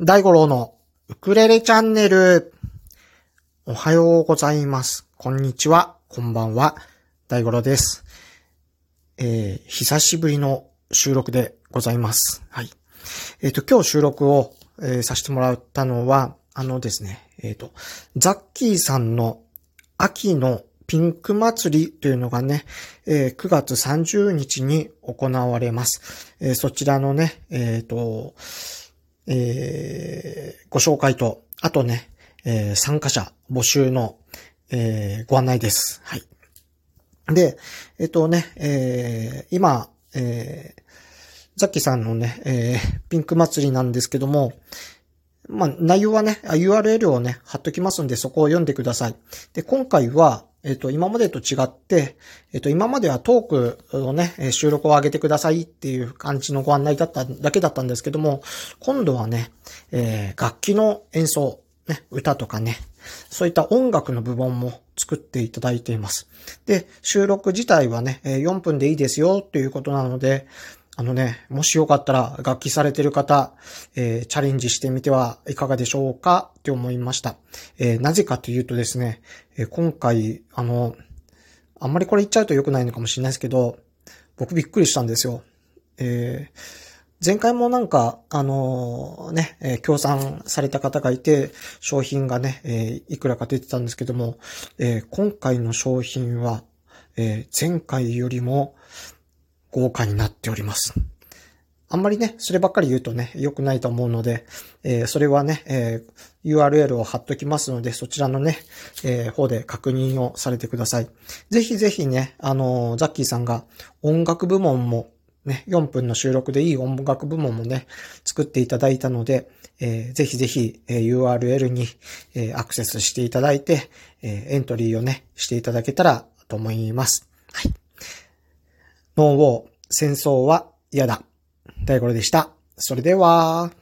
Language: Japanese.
大五郎のウクレレチャンネル。おはようございます。こんにちは。こんばんは。大五郎です。えー、久しぶりの収録でございます。はい。えっ、と、今日収録を、えーさせてもらったのは、あのですね、えっ、と、ザッキーさんの秋のピンク祭りというのがね、えー9月30日に行われます。えーそちらのね、えっ、と、えーご紹介と、あとね、えー参加者募集の、えーご案内です。はい。で、えっ、とね、えー今、えーザッキーさんのね、えーピンク祭りなんですけども、まあ、内容はね、URL をね、貼っときますんで、そこを読んでください。で、今回は、えっ、と、今までと違って、えっ、と、今まではトークをね、収録を上げてくださいっていう感じのご案内だった、だけだったんですけども、今度はね、えー楽器の演奏、ね、歌とかね、そういった音楽の部分も作っていただいています。で、収録自体はね、4分でいいですよっていうことなので、あのね、もしよかったら楽器されてる方、えーチャレンジしてみてはいかがでしょうか？って思いました。えーなぜかというとですね、えー今回、あの、あんまりこれ言っちゃうと良くないのかもしれないですけど、僕びっくりしたんですよ。えー前回もなんか、あのね、えー協賛された方がいて、商品がね、えーいくらか出てたんですけども、えー今回の商品は、えー前回よりも豪華になっております。あんまりね、そればっかり言うとね、良くないと思うので、えーそれはね、えー URL を貼っときますので、そちらのね、えー方で確認をされてください。ぜひぜひね、あのザッキーさんが音楽部門もね、4分の収録でいい音楽部門もね、作っていただいたので、えーぜひぜひ、え URL に、えアクセスしていただいて、えエントリーをね、していただけたらと思います。はい。ノンウォー、戦争は嫌だ。大五郎でした。それでは、